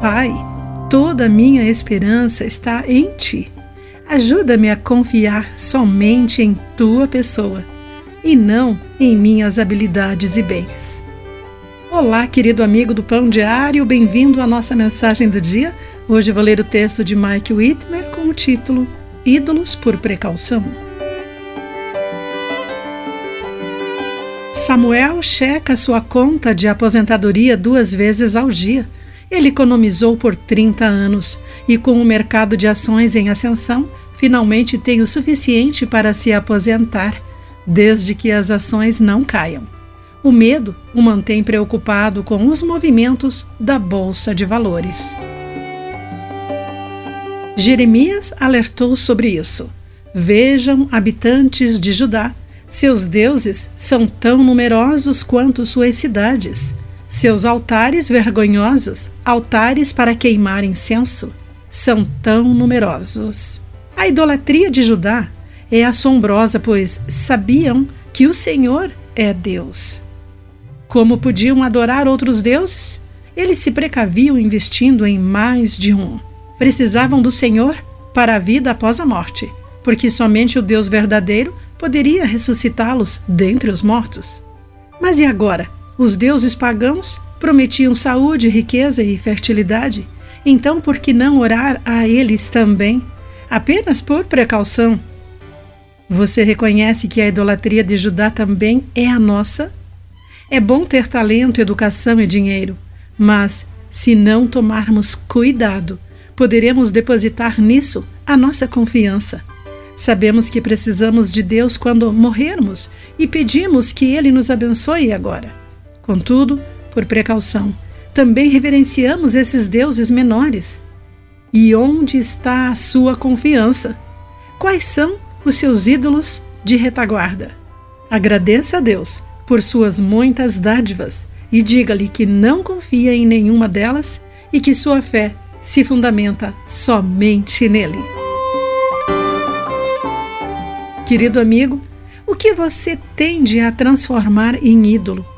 Pai, toda a minha esperança está em Ti. Ajuda-me a confiar somente em Tua pessoa e não em minhas habilidades e bens. Olá, querido amigo do Pão Diário, bem-vindo à nossa mensagem do dia. Hoje vou ler o texto de Mike Whitmer com o título Ídolos por Precaução. Samuel checa sua conta de aposentadoria duas vezes ao dia. Ele economizou por 30 anos e, com o mercado de ações em ascensão, finalmente tem o suficiente para se aposentar, desde que as ações não caiam. O medo o mantém preocupado com os movimentos da Bolsa de Valores. Jeremias alertou sobre isso. Vejam, habitantes de Judá, seus deuses são tão numerosos quanto suas cidades. Seus altares vergonhosos, altares para queimar incenso, são tão numerosos. A idolatria de Judá é assombrosa, pois sabiam que o Senhor é Deus. Como podiam adorar outros deuses? Eles se precaviam investindo em mais de um. Precisavam do Senhor para a vida após a morte, porque somente o Deus verdadeiro poderia ressuscitá-los dentre os mortos. Mas e agora? Os deuses pagãos prometiam saúde, riqueza e fertilidade. Então, por que não orar a eles também? Apenas por precaução. Você reconhece que a idolatria de Judá também é a nossa? É bom ter talento, educação e dinheiro, mas se não tomarmos cuidado, poderemos depositar nisso a nossa confiança. Sabemos que precisamos de Deus quando morrermos e pedimos que Ele nos abençoe agora. Contudo, por precaução, também reverenciamos esses deuses menores. E onde está a sua confiança? Quais são os seus ídolos de retaguarda? Agradeça a Deus por suas muitas dádivas e diga-lhe que não confia em nenhuma delas e que sua fé se fundamenta somente nele. Querido amigo, o que você tende a transformar em ídolo?